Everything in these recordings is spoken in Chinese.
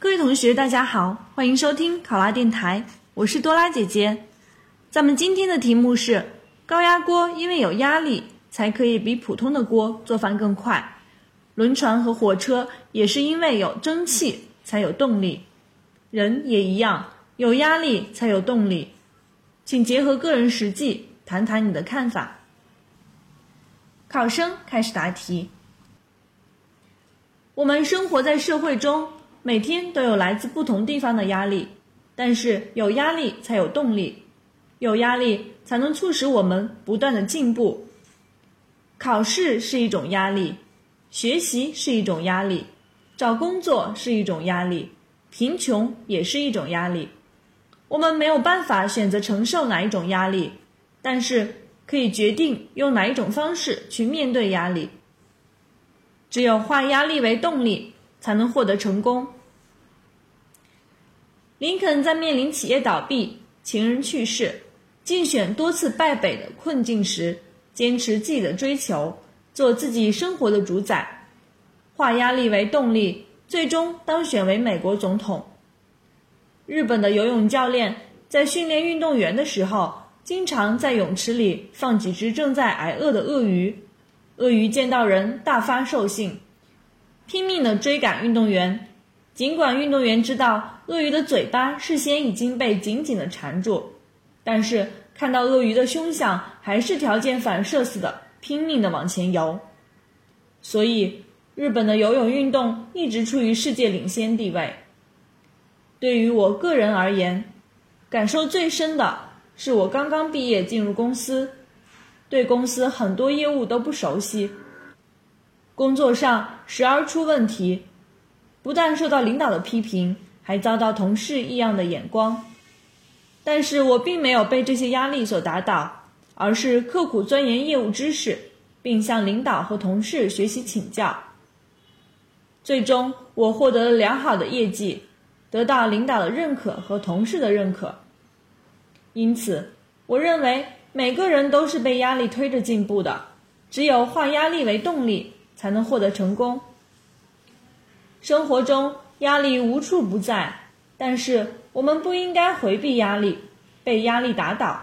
各位同学，大家好，欢迎收听考拉电台，我是多拉姐姐。咱们今天的题目是：高压锅因为有压力，才可以比普通的锅做饭更快。轮船和火车也是因为有蒸汽才有动力，人也一样，有压力才有动力。请结合个人实际，谈谈你的看法。考生开始答题。我们生活在社会中，每天都有来自不同地方的压力，但是有压力才有动力，有压力才能促使我们不断的进步。考试是一种压力，学习是一种压力，找工作是一种压力，贫穷也是一种压力。我们没有办法选择承受哪一种压力，但是可以决定用哪一种方式去面对压力。只有化压力为动力，才能获得成功。林肯在面临企业倒闭、情人去世、竞选多次败北的困境时，坚持自己的追求，做自己生活的主宰，化压力为动力，最终当选为美国总统。日本的游泳教练在训练运动员的时候，经常在泳池里放几只正在挨饿的鳄鱼。鳄鱼见到人大发兽性，拼命地追赶运动员。尽管运动员知道鳄鱼的嘴巴事先已经被紧紧地缠住，但是看到鳄鱼的凶相，还是条件反射似的拼命地往前游。所以，日本的游泳运动一直处于世界领先地位。对于我个人而言，感受最深的是我刚刚毕业进入公司。对公司很多业务都不熟悉，工作上时而出问题，不但受到领导的批评，还遭到同事异样的眼光。但是我并没有被这些压力所打倒，而是刻苦钻研业务知识，并向领导和同事学习请教。最终，我获得了良好的业绩，得到领导的认可和同事的认可。因此，我认为。每个人都是被压力推着进步的，只有化压力为动力，才能获得成功。生活中压力无处不在，但是我们不应该回避压力，被压力打倒，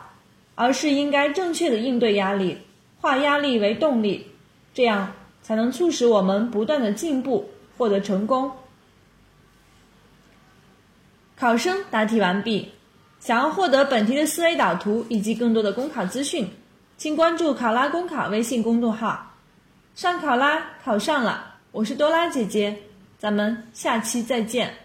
而是应该正确的应对压力，化压力为动力，这样才能促使我们不断的进步，获得成功。考生答题完毕。想要获得本题的思维导图以及更多的公考资讯，请关注“考拉公考”微信公众号。上考拉考上了，我是多拉姐姐，咱们下期再见。